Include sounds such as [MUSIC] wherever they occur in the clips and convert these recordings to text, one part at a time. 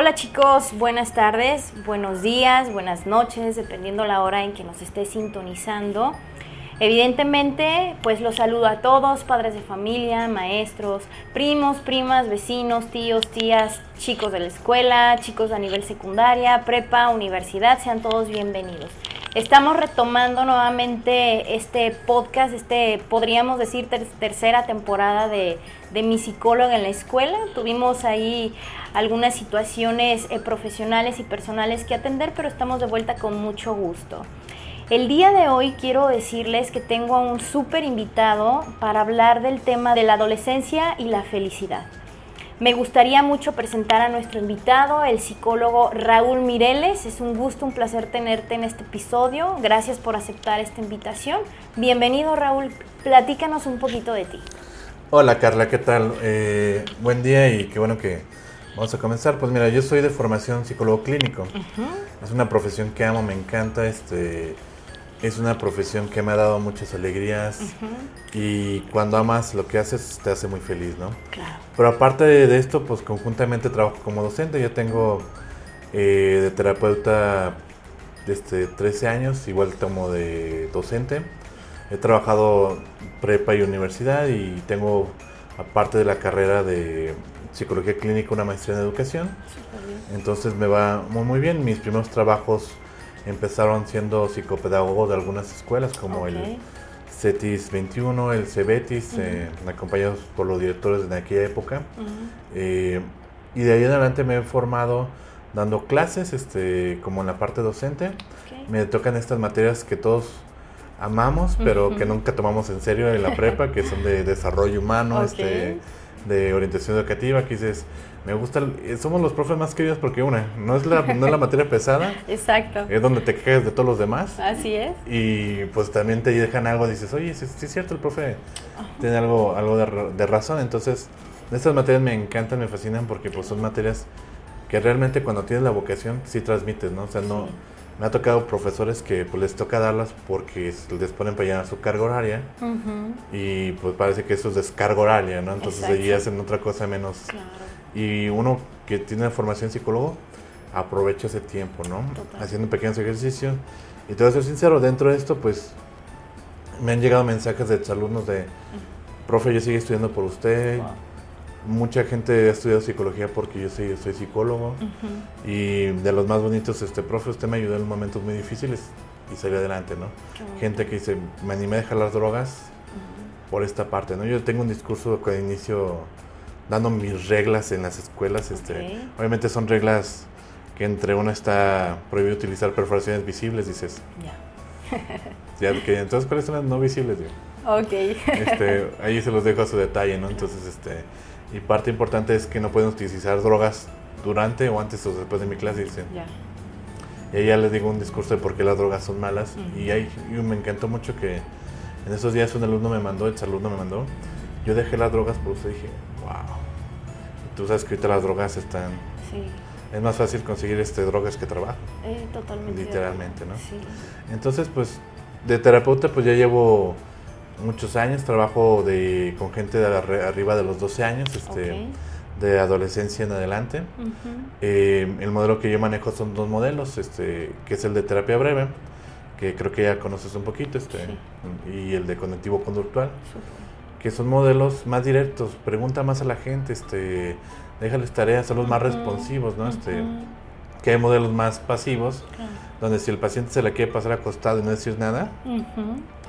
Hola chicos, buenas tardes, buenos días, buenas noches, dependiendo la hora en que nos esté sintonizando. Evidentemente, pues los saludo a todos, padres de familia, maestros, primos, primas, vecinos, tíos, tías, chicos de la escuela, chicos a nivel secundaria, prepa, universidad, sean todos bienvenidos. Estamos retomando nuevamente este podcast, este podríamos decir tercera temporada de, de, mi psicóloga en la escuela. Tuvimos ahí algunas situaciones eh, profesionales y personales que atender, pero estamos de vuelta con mucho gusto. El día de hoy quiero decirles que tengo a un súper invitado para hablar del tema de la adolescencia y la felicidad. Me gustaría mucho presentar a nuestro invitado, el psicólogo Raúl Mireles. Es un gusto, un placer tenerte en este episodio. Gracias por aceptar esta invitación. Bienvenido Raúl, platícanos un poquito de ti. Hola Carla, ¿qué tal? Eh, buen día y qué bueno que vamos a comenzar. Pues mira, yo soy de formación psicólogo clínico. Es una profesión que amo, me encanta. Este, es una profesión que me ha dado muchas alegrías y cuando amas lo que haces te hace muy feliz, ¿no? Claro. Pero aparte de, esto, pues conjuntamente trabajo como docente. Yo tengo eh, de terapeuta desde 13 años, igual como de docente. He trabajado prepa y universidad y tengo, aparte de la carrera de psicología clínica, una maestría en educación. Entonces me va muy, muy bien. Mis primeros trabajos empezaron siendo psicopedagogos de algunas escuelas como el CETIS 21, el CEBETIS, eh, acompañados por los directores de aquella época. Eh, y de ahí en adelante me he formado dando clases, este, como en la parte docente. Me tocan estas materias que todos amamos, pero que nunca tomamos en serio en la prepa, que son de desarrollo humano, este, de orientación educativa, que dices, me gusta, eh, somos los profes más queridos porque una, no es la, no es la materia pesada. [LAUGHS] Exacto. Es donde te quejas de todos los demás. Así es. Y pues también te dejan algo, dices, oye, sí, es cierto, el profe tiene algo, algo de, razón. Entonces, estas materias me encantan, me fascinan porque pues son materias que realmente cuando tienes la vocación sí transmites, ¿no? O sea, no... Me ha tocado profesores que pues les toca darlas porque les ponen para llenar su carga horaria y pues parece que eso es descarga horaria, ¿no? Entonces allí hacen otra cosa menos... Claro y uno que tiene formación psicólogo aprovecha ese tiempo, ¿no? Haciendo pequeños ejercicios. Y te voy a ser sincero, dentro de esto, pues me han llegado mensajes de alumnos de, profe, yo sigo estudiando por usted. Mucha gente ha estudiado psicología porque yo soy, soy psicólogo. Y de los más bonitos, este, profe, usted me ayudó en momentos muy difíciles y salí adelante, ¿no? Gente que dice, me animé a dejar las drogas por esta parte, ¿no? Yo tengo un discurso que inicio dando mis reglas en las escuelas. Este, Obviamente son reglas que entre una está prohibido utilizar perforaciones visibles, dices. Ya. [LAUGHS] entonces, ¿cuáles son las no visibles? Ok. [LAUGHS] Este, ahí se los dejo a su detalle, ¿no? Entonces, este, y parte importante es que no pueden utilizar drogas durante o antes o después de mi clase, dicen. Ya. Y ahí ya les digo un discurso de por qué las drogas son malas. Y ahí me encantó mucho que en esos días un alumno me mandó, el alumno me mandó, yo dejé las drogas por usted dije, wow. Tú sabes que ahorita las drogas están... Sí. Es más fácil conseguir este, drogas que trabajo. Eh, totalmente. Literalmente, ¿no? Sí. Entonces, pues, de terapeuta, pues ya llevo muchos años. Trabajo de, con gente de arriba de los 12 años, este, de adolescencia en adelante. Eh, el modelo que yo manejo son dos modelos, este, que es el de terapia breve, que creo que ya conoces un poquito, este, y el de cognitivo conductual que son modelos más directos, pregunta más a la gente, este, déjales tareas, son los más responsivos, ¿no? Este, que hay modelos más pasivos, donde si el paciente se la quiere pasar acostado y no decir nada,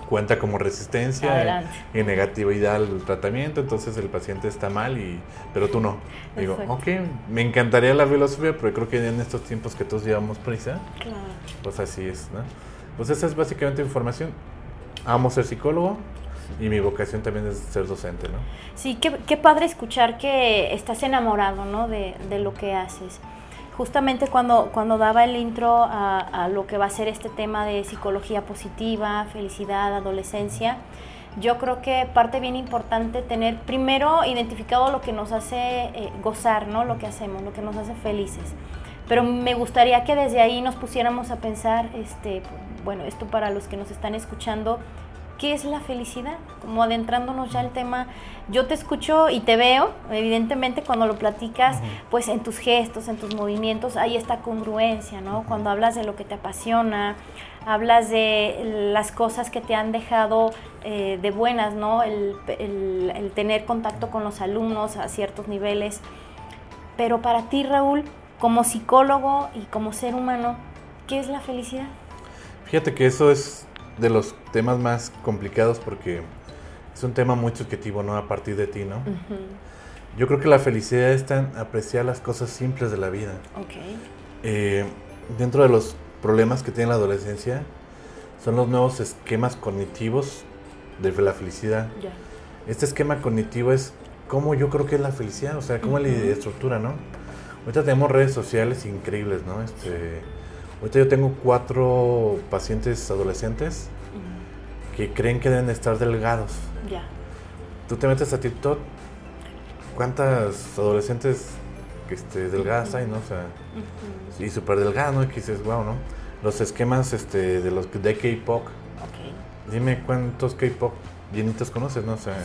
cuenta como resistencia y negatividad al tratamiento, entonces el paciente está mal, y pero tú no. Digo, ok, me encantaría la filosofía, pero creo que en estos tiempos que todos llevamos prisa, pues así es, ¿no? Pues esa es básicamente información. Amo ser psicólogo, y mi vocación también es ser docente, ¿no? Sí, qué, qué padre escuchar que estás enamorado, ¿no? De, de, lo que haces. Justamente cuando, cuando daba el intro a, lo que va a ser este tema de psicología positiva, felicidad, adolescencia, yo creo que parte bien importante tener primero identificado lo que nos hace eh, gozar, ¿no? Lo que hacemos, lo que nos hace felices. Pero me gustaría que desde ahí nos pusiéramos a pensar, este, bueno, esto para los que nos están escuchando, ¿qué es la felicidad? Como adentrándonos ya al tema, yo te escucho y te veo, evidentemente cuando lo platicas, pues en tus gestos, en tus movimientos, hay esta congruencia, ¿no? Cuando hablas de lo que te apasiona, hablas de las cosas que te han dejado eh, de buenas, ¿no? El, el tener contacto con los alumnos a ciertos niveles. Pero para ti, Raúl, como psicólogo y como ser humano, ¿qué es la felicidad? Fíjate que eso es de los temas más complicados porque es un tema muy subjetivo, ¿no? A partir de ti, ¿no? Yo creo que la felicidad es tan apreciar las cosas simples de la vida. Okay. Eh, dentro de los problemas que tiene la adolescencia son los nuevos esquemas cognitivos de la felicidad. Este esquema cognitivo es cómo yo creo que es la felicidad, o sea, cómo es la estructura, ¿no? Ahorita tenemos redes sociales increíbles, ¿no? Este, Ahorita yo tengo cuatro pacientes adolescentes que creen que deben estar delgados. Ya. Tú te metes a TikTok, ¿cuántas adolescentes este, delgadas hay, no? O sea, y súper delgadas, ¿no? Y que dices, wow, ¿no? Los esquemas este, de los de K-pop. Dime cuántos K-pop llenitos conoces, ¿no? O sea,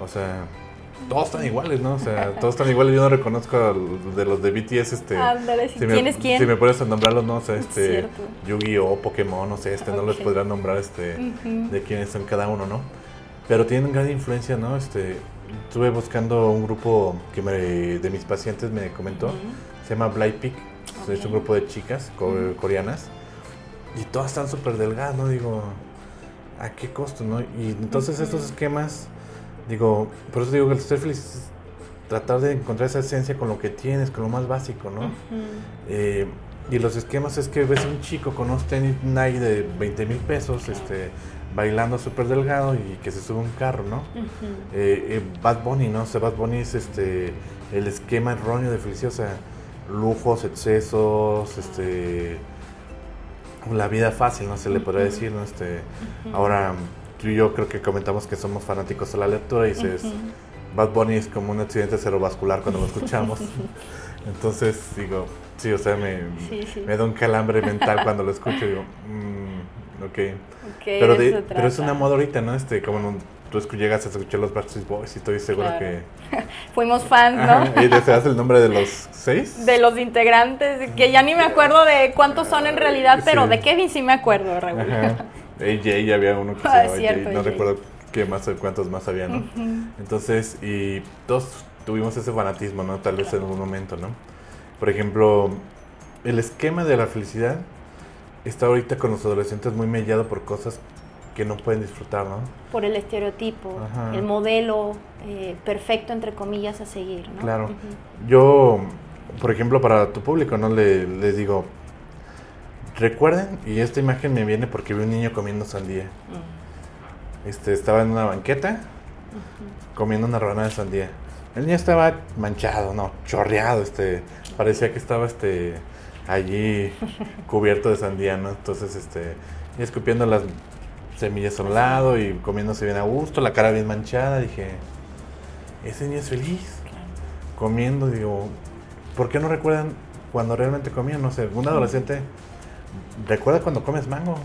o sea todos están iguales, ¿no? O sea, todos están iguales. Yo no reconozco de los de BTS, este. si ¿quién me, es quién? Si me puedes nombrarlos, no o sé, sea, este. Yu-Gi-Oh, Pokémon, no sé, este, no les podrán nombrar, este, de quiénes son cada uno, ¿no? Pero tienen gran influencia, ¿no? Este, estuve buscando un grupo que me, de mis pacientes me comentó, se llama Blight Peak, es un grupo de chicas coreanas, y todas están súper delgadas, ¿no? Digo, ¿a qué costo, no? Y entonces estos esquemas Digo, por eso digo que el ser feliz es tratar de encontrar esa esencia con lo que tienes, con lo más básico, ¿no? Eh, y los esquemas es que ves a un chico con unos tenis Nike de 20 mil pesos, este, bailando súper delgado y que se sube un carro, ¿no? Eh, eh, Bad Bunny, ¿no? O sea, Bad Bunny es este, el esquema erróneo de felicidad, o sea, lujos, excesos, este, la vida fácil, ¿no? Se le podría decir, ¿no? Este, ahora tú y yo creo que comentamos que somos fanáticos de la lectura y dices, Bad Bunny es como un accidente cerebrovascular cuando lo escuchamos. [LAUGHS] Entonces digo, sí, o sea, me, me da un calambre mental cuando lo escucho digo, ok. okay pero, pero es una moda ahorita, ¿no? Este, como tú llegas a escuchar los Backstreet Boys y estoy seguro que... [LAUGHS] Fuimos fans, ¿no? ¿Y deseas el nombre de los seis? De los integrantes, que ya ni me acuerdo de cuántos son en realidad, pero de Kevin sí me acuerdo, Raúl. [LAUGHS] AJ había uno que se ah, llamaba no recuerdo qué más, cuántos más había, ¿no? Entonces, y todos tuvimos ese fanatismo, ¿no? Tal vez en algún momento, ¿no? Por ejemplo, el esquema de la felicidad está ahorita con los adolescentes muy mellado por cosas que no pueden disfrutar, ¿no? Por el estereotipo, el modelo eh, perfecto, entre comillas, a seguir, ¿no? Claro. Yo, por ejemplo, para tu público, ¿no? Le, les digo, Recuerden, y esta imagen me viene porque vi un niño comiendo sandía. Mm. Este, estaba en una banqueta comiendo una rebanada de sandía. El niño estaba manchado, no, chorreado, este, parecía que estaba este allí [LAUGHS] cubierto de sandía, ¿no? Entonces, este, y escupiendo las semillas a un lado y comiéndose bien a gusto, la cara bien manchada, dije, ese niño es feliz. Comiendo, digo, ¿por qué no recuerdan cuando realmente comían? No sé, un adolescente recuerda cuando comes mango.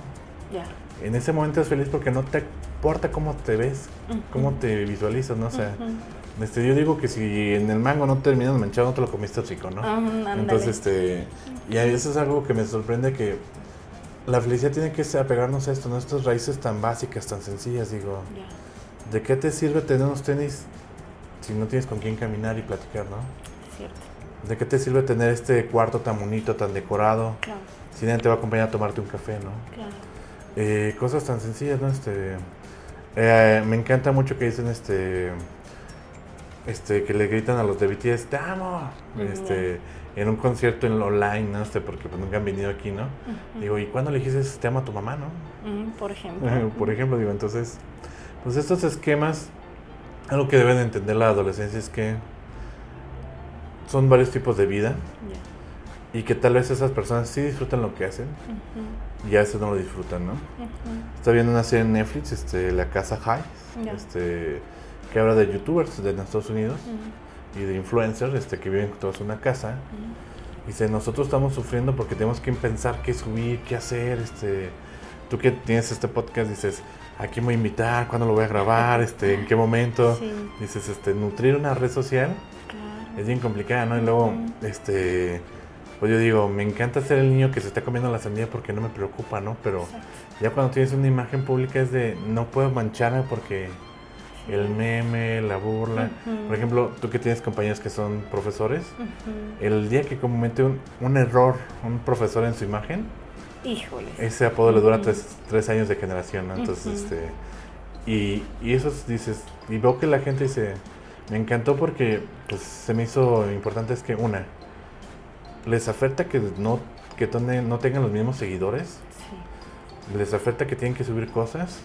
Ya. En ese momento es feliz porque no te importa cómo te ves, cómo te visualizas, ¿no? O sea, este, yo digo que si en el mango no terminas manchado, no te lo comiste chico, ¿no? Entonces, este, y eso es algo que me sorprende que la felicidad tiene que apegarnos a esto, ¿no? Estas raíces tan básicas, tan sencillas, digo. ¿De qué te sirve tener unos tenis si no tienes con quién caminar y platicar, no? Cierto. ¿De qué te sirve tener este cuarto tan bonito, tan decorado? Claro si nadie te va a acompañar a tomarte un café, ¿no? Claro. Eh, cosas tan sencillas, ¿no? Este, eh, me encanta mucho que dicen este, este, que le gritan a los de BTS, te amo, este, en un concierto en online, ¿no? Este, porque pues, nunca han venido aquí, ¿no? Digo, ¿y cuándo le dijiste te amo a tu mamá, no? por ejemplo. [LAUGHS] por ejemplo, digo, entonces, pues estos esquemas, algo que deben entender la adolescencia es que son varios tipos de vida y que tal vez esas personas sí disfrutan lo que hacen y a veces no lo disfrutan, ¿no? Está viendo una serie en Netflix, este, La Casa High, este, que habla de youtubers de Estados Unidos y de influencers este, que viven todos en una casa. Y dice, nosotros estamos sufriendo porque tenemos que pensar qué subir, qué hacer, este, tú que tienes este podcast dices, ¿a quién voy a invitar? ¿Cuándo lo voy a grabar? Este, ¿En qué momento? Dices, este, nutrir una red social es bien complicada, ¿no? Y luego, este, pues yo digo, me encanta ser el niño que se está comiendo la sandía porque no me preocupa, ¿no? Pero ya cuando tienes una imagen pública es de, no puedo mancharme porque el meme, la burla. Por ejemplo, tú que tienes compañeros que son profesores, el día que comete un, un, error un profesor en su imagen, Híjole. ese apodo le dura tres, años de generación, ¿no? Entonces, este, y, y eso dices, y veo que la gente dice, me encantó porque pues, se me hizo importante es que una, les afecta que no, que no tengan los mismos seguidores, les afecta que tienen que subir cosas.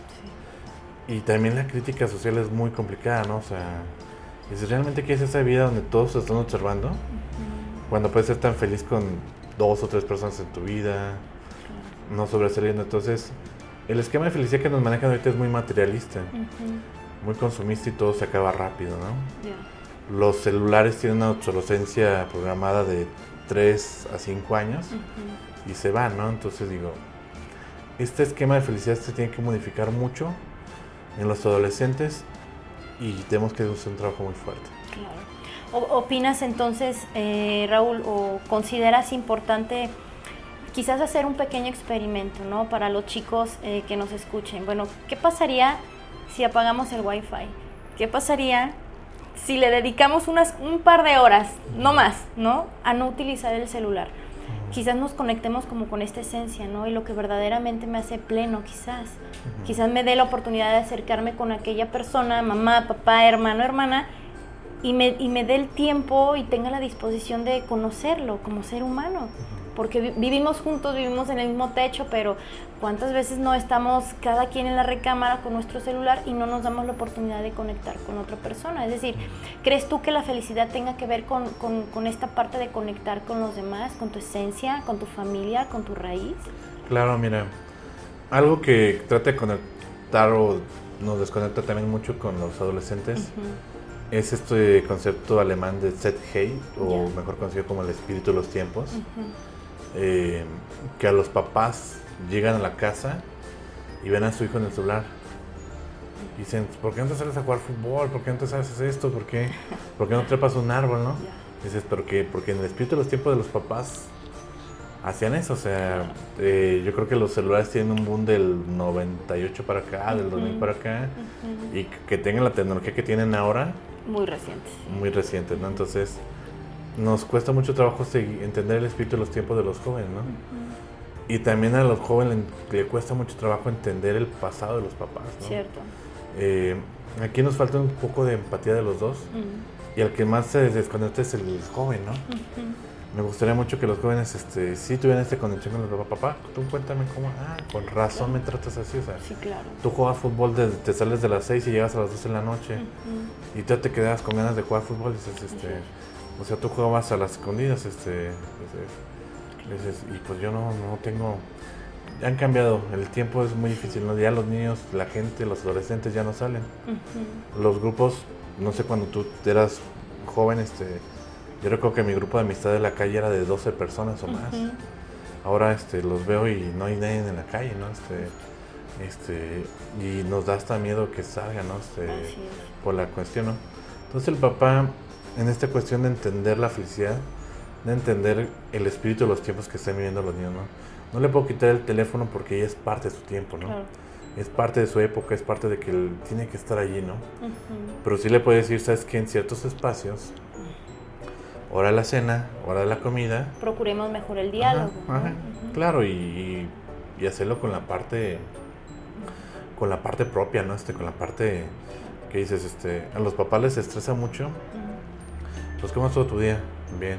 Y también la crítica social es muy complicada, ¿no? O sea, si realmente quieres esa vida donde todos se están observando, cuando puedes ser tan feliz con dos o tres personas en tu vida, no sobresaliendo. Entonces, el esquema de felicidad que nos manejan ahorita es muy materialista, muy consumista y todo se acaba rápido, ¿no? Los celulares tienen una obsolescencia programada de 3 a 5 años y se van, ¿no? Entonces digo, este esquema de felicidad se tiene que modificar mucho en los adolescentes y tenemos que hacer un trabajo muy fuerte. Claro. ¿Opinas entonces, eh, Raúl, o consideras importante quizás hacer un pequeño experimento, ¿no? Para los chicos eh, que nos escuchen. Bueno, ¿qué pasaría si apagamos el Wi-Fi? ¿Qué pasaría si le dedicamos unas, un par de horas, no más, ¿no? A no utilizar el celular? quizás nos conectemos como con esta esencia, ¿no? Y lo que verdaderamente me hace pleno, quizás. Quizás me dé la oportunidad de acercarme con aquella persona, mamá, papá, hermano, hermana, y me, y me dé el tiempo y tenga la disposición de conocerlo como ser humano porque vivimos juntos, vivimos en el mismo techo, pero ¿cuántas veces no estamos cada quien en la recámara con nuestro celular y no nos damos la oportunidad de conectar con otra persona? Es decir, ¿crees tú que la felicidad tenga que ver con, con, esta parte de conectar con los demás, con tu esencia, con tu familia, con tu raíz? Claro, mira, algo que trata de conectar o nos desconecta también mucho con los adolescentes. Es este concepto alemán de Set o mejor conocido como el espíritu de los tiempos, eh, que a los papás llegan a la casa y ven a su hijo en el celular. Y dicen, ¿por qué no te sales a jugar fútbol? ¿Por qué no te haces esto? ¿Por qué, ¿Por qué no trepas un árbol? ¿no? Dices, ¿pero qué? Porque en el espíritu de los tiempos de los papás hacían eso. O sea, eh, yo creo que los celulares tienen un boom del 98 para acá, del 2000 para acá. Y que tengan la tecnología que tienen ahora. Muy reciente. Muy reciente, ¿no? Entonces nos cuesta mucho trabajo entender el espíritu de los tiempos de los jóvenes, ¿no? Y también a los jóvenes le cuesta mucho trabajo entender el pasado de los papás, ¿no? Cierto. Eh, aquí nos falta un poco de empatía de los dos. Y el que más se desconecta es el joven, ¿no? Me gustaría mucho que los jóvenes este, sí tuvieran esta conexión con el papá. Papá, tú cuéntame cómo. Ah, con razón me tratas así, o sea. Sí, claro. Tú juegas fútbol, te sales de las 6 y llegas a las 12 de la noche. Y tú te quedas con ganas de jugar fútbol y dices, este. O sea, tú jugabas a las escondidas, este, y pues yo no, no tengo, han cambiado, el tiempo es muy difícil, ¿no? ya los niños, la gente, los adolescentes ya no salen. Los grupos, no sé, cuando tú eras joven, este, yo recuerdo que mi grupo de amistad de la calle era de 12 personas o más. Ahora este, los veo y no hay nadie en la calle, ¿no? Este, este, y nos da hasta miedo que salga, ¿no? Este, por la cuestión, ¿no? Entonces el papá en esta cuestión de entender la felicidad, de entender el espíritu de los tiempos que están viviendo los niños, ¿no? No le puedo quitar el teléfono porque ella es parte de su tiempo, ¿no? Es parte de su época, es parte de que él tiene que estar allí, ¿no? Pero sí le puedo decir, ¿sabes que En ciertos espacios, hora de la cena, hora de la comida... Procuremos mejor el diálogo. Claro, y, y, hacerlo con la parte con la parte propia, ¿no? Este, con la parte que dices, este, a los papás les estresa mucho pues, ¿cómo estuvo tu día? Bien.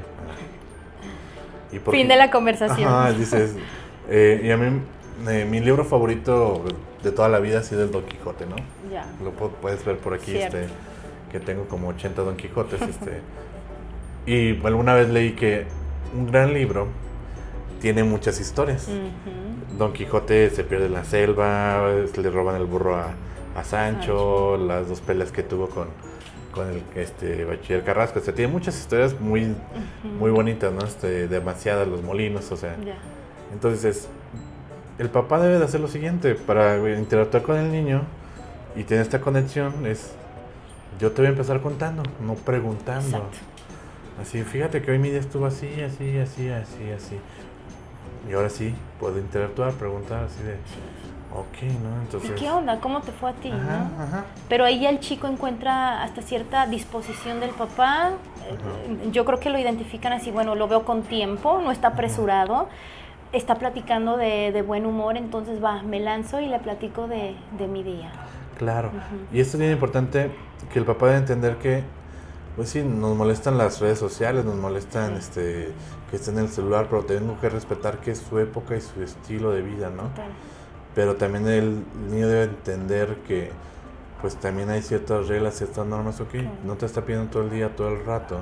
fin de la conversación. Dices. Eh, y a mí, eh, mi libro favorito de toda la vida ha sido el Don Quijote, ¿no? Ya. Lo puedes ver por aquí, este, que tengo como 80 Don Quijotes. este, y alguna vez leí que un gran libro tiene muchas historias. Don Quijote se pierde en la selva, le roban el burro a, Sancho, las dos peleas que tuvo con, con el este, bachiller Carrasco. O sea, tiene muchas historias muy, muy bonitas, ¿no? Este, demasiadas, los molinos, o sea. Entonces, el papá debe de hacer lo siguiente para interactuar con el niño y tener esta conexión es yo te voy a empezar contando, no preguntando. Así, fíjate que hoy mi día estuvo así, así, así, así, así. Y ahora sí, puedo interactuar, preguntar así de, ok, ¿no? Entonces... ¿Y qué onda? ¿Cómo te fue a ti? Pero ahí ya el chico encuentra hasta cierta disposición del papá. Yo creo que lo identifican así, bueno, lo veo con tiempo, no está apresurado está platicando de, buen humor, entonces va, me lanzo y le platico de, mi día. Claro, y esto es bien importante que el papá debe entender que, pues sí, nos molestan las redes sociales, nos molestan este que esté en el celular, pero tengo que respetar que es su época y su estilo de vida, ¿no? Pero también el niño debe entender que pues también hay ciertas reglas, ciertas normas, ok, no te está pidiendo todo el día, todo el rato.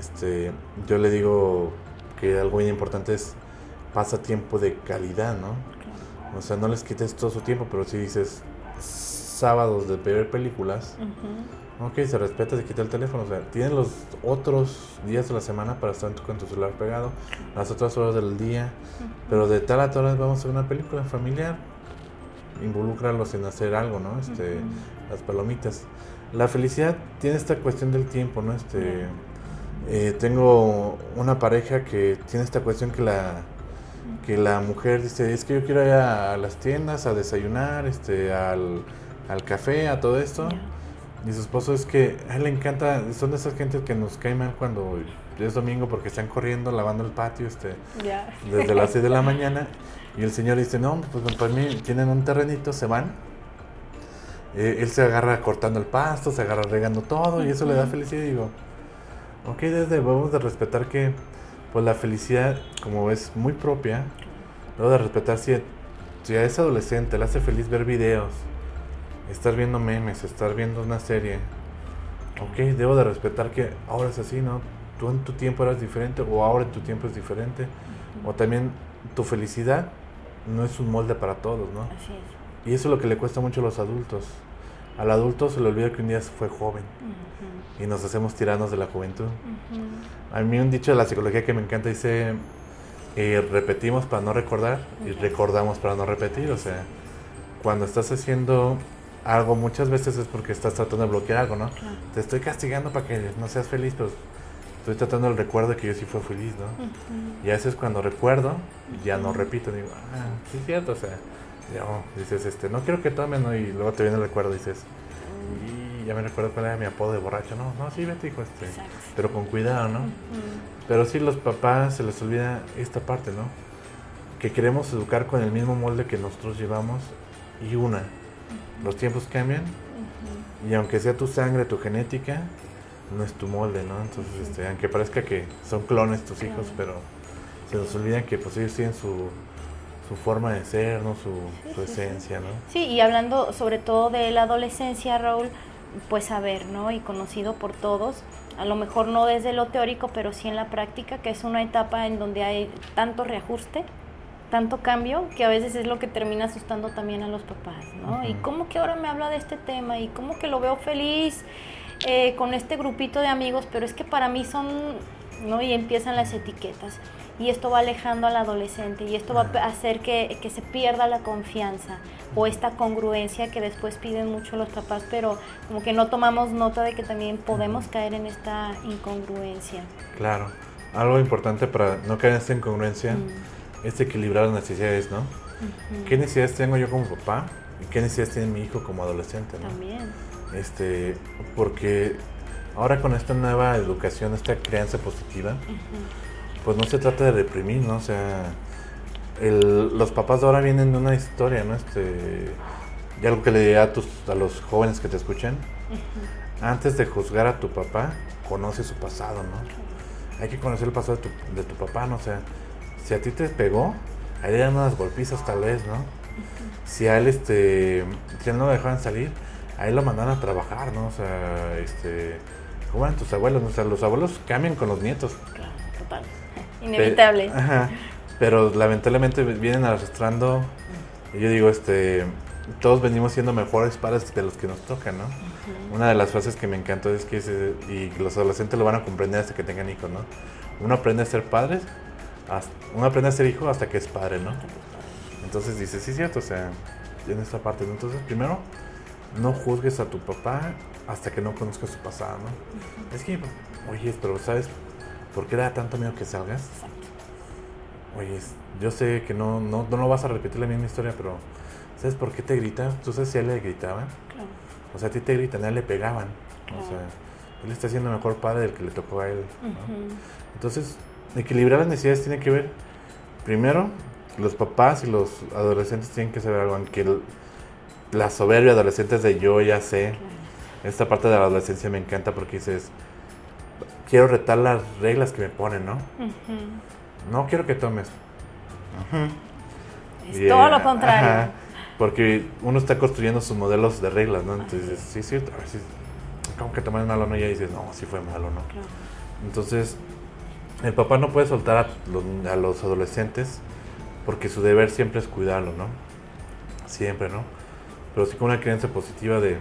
este, yo le digo que algo bien importante es pasa tiempo de calidad, ¿no? O sea, no les quites todo su tiempo, pero si dices sábados de ver películas, ok, se respeta, se quita el teléfono. O sea, tienen los otros días de la semana para estar con tu celular pegado, las otras horas del día, pero de tal a tal vamos a ver una película familiar. Involúcralos en hacer algo, ¿no? Este, Las palomitas. La felicidad tiene esta cuestión del tiempo, ¿no? Este, eh, tengo una pareja que tiene esta cuestión que la que la mujer dice, es que yo quiero ir a las tiendas a desayunar, este, al, café, a todo esto. Y su esposo es que a él le encanta, son de esas gentes que nos caen mal cuando es domingo porque están corriendo, lavando el patio, este, desde las 6 de la [LAUGHS] mañana. Y el señor dice, no, pues para mí tienen un terrenito, se van. Eh, él se agarra cortando el pasto, se agarra regando todo y eso le da felicidad. Y digo, ok, desde debemos de respetar que pues la felicidad, como es muy propia, debo de respetar si, si a ese adolescente le hace feliz ver videos, estar viendo memes, estar viendo una serie. Ok, debo de respetar que ahora es así, ¿no? Tú en tu tiempo eras diferente o ahora en tu tiempo es diferente. O también tu felicidad no es un molde para todos, ¿no? Así es. Y eso es lo que le cuesta mucho a los adultos. Al adulto se le olvida que un día fue joven y nos hacemos tiranos de la juventud. A mí un dicho de la psicología que me encanta dice, eh, repetimos para no recordar y recordamos para no repetir. O sea, cuando estás haciendo algo muchas veces es porque estás tratando de bloquear algo, ¿no? Te estoy castigando para que no seas feliz, pero estoy tratando el recuerdo de que yo sí fui feliz, ¿no? Y a veces cuando recuerdo, ya no repito, digo, ah, sí es cierto, o sea, ya, dices, este, no quiero que tomen, ¿no? Y luego te viene el recuerdo y dices, ya me recuerdo cuál era mi apodo de borracho, no, no, sí, vete, hijo, este, pero con cuidado, ¿no? Pero sí, los papás se les olvida esta parte, ¿no? Que queremos educar con el mismo molde que nosotros llevamos y una, los tiempos cambian y aunque sea tu sangre, tu genética, no es tu molde, ¿no? Entonces, este, aunque parezca que son clones tus hijos, pero se nos olvida que pues ellos tienen su, su forma de ser, ¿no? Su, su esencia, ¿no? Sí, y hablando sobre todo de la adolescencia, Raúl, pues saber, ¿no? Y conocido por todos, a lo mejor no desde lo teórico, pero sí en la práctica, que es una etapa en donde hay tanto reajuste, tanto cambio, que a veces es lo que termina asustando también a los papás, ¿no? Y cómo que ahora me habla de este tema, y cómo que lo veo feliz eh, con este grupito de amigos, pero es que para mí son, ¿no? Y empiezan las etiquetas y esto va alejando al adolescente y esto va a hacer que, se pierda la confianza o esta congruencia que después piden mucho los papás, pero como que no tomamos nota de que también podemos caer en esta incongruencia. Claro, algo importante para no caer en esta incongruencia mm. Es equilibrar las necesidades, ¿no? ¿Qué necesidades tengo yo como papá? ¿Y qué necesidades tiene mi hijo como adolescente? ¿no? También. Este, porque ahora con esta nueva educación, esta crianza positiva, pues no se trata de reprimir, ¿no? O sea, los papás de ahora vienen de una historia, ¿no? Este, y algo que le diría a, tus, a los jóvenes que te escuchen, antes de juzgar a tu papá, conoce su pasado, ¿no? Hay que conocer el pasado de tu, papá, ¿no? O sea, si a ti te pegó, a él le dan unas golpizas tal vez, ¿no? Si a él, este, si a él no lo dejaban salir, a él lo mandan a trabajar, ¿no? O sea, este, ¿cómo eran tus abuelos? O sea, los abuelos cambian con los nietos. Claro, total. [LAUGHS] Inevitable. Pero lamentablemente vienen arrastrando. Y yo digo, este. Todos venimos siendo mejores padres de los que nos tocan, ¿no? Una de las frases que me encantó es que, y los adolescentes lo van a comprender hasta que tengan hijos, ¿no? Uno aprende a ser padre, uno aprende a ser hijo hasta que es padre, ¿no? Entonces dices, sí, cierto, o sea, en esta parte. ¿no? Entonces, primero, no juzgues a tu papá hasta que no conozcas su pasado, ¿no? Es que, oye, pero ¿sabes por qué da tanto miedo que salgas? Oye, yo sé que no, no, no vas a repetir la misma historia, pero ¿sabes por qué te gritan? ¿Tú sabes si a él le gritaban? Claro. O sea, a ti te gritan, a él le pegaban. O sea, él está siendo mejor padre del que le tocó a él. Entonces, equilibrar las necesidades tiene que ver, primero, los papás y los adolescentes tienen que saber algo, aunque la soberbia adolescente es de yo ya sé. Esta parte de la adolescencia me encanta porque dices, quiero retar las reglas que me ponen, ¿no? No quiero que tomes. Es todo lo contrario. porque uno está construyendo sus modelos de reglas, ¿no? Entonces, sí, sí, a ver si, como que tomas malo, ¿no? Y ya dices, no, sí fue malo, ¿no? Entonces, el papá no puede soltar a los, a los adolescentes porque su deber siempre es cuidarlo, ¿no? Siempre, ¿no? Pero sí con una creencia positiva de,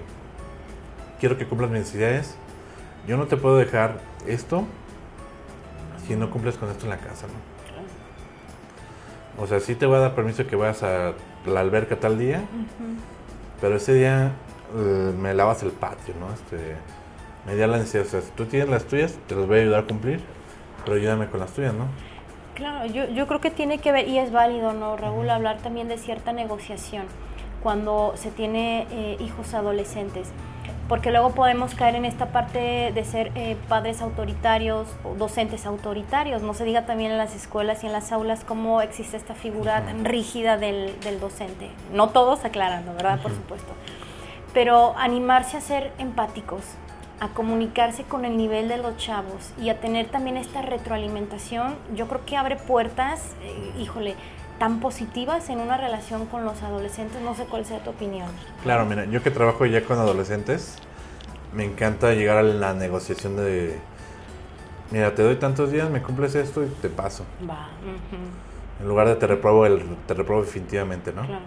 quiero que cumplas mis necesidades, yo no te puedo dejar esto si no cumples con esto en la casa, ¿no? O sea, sí te voy a dar permiso que vayas a la alberca tal día, pero ese día eh, me lavas el patio, ¿no? Este, me da la necesidad. O sea, si tú tienes las tuyas, te las voy a ayudar a cumplir, pero ayúdame con las tuyas, ¿no? Claro, yo, yo creo que tiene que ver, y es válido, ¿no, Raúl? Hablar también de cierta negociación cuando se tiene eh, hijos adolescentes porque luego podemos caer en esta parte de ser eh, padres autoritarios o docentes autoritarios. No se diga también en las escuelas y en las aulas cómo existe esta figura tan rígida del, docente. No todos aclarando, ¿verdad? Por supuesto. Pero animarse a ser empáticos, a comunicarse con el nivel de los chavos y a tener también esta retroalimentación, yo creo que abre puertas, eh, híjole, tan positivas en una relación con los adolescentes. No sé cuál sea tu opinión. Claro, mira, yo que trabajo ya con adolescentes, me encanta llegar a la negociación de, mira, te doy tantos días, me cumples esto y te paso. Va. En lugar de te repruebo, el, te repruebo definitivamente, ¿no? Claro.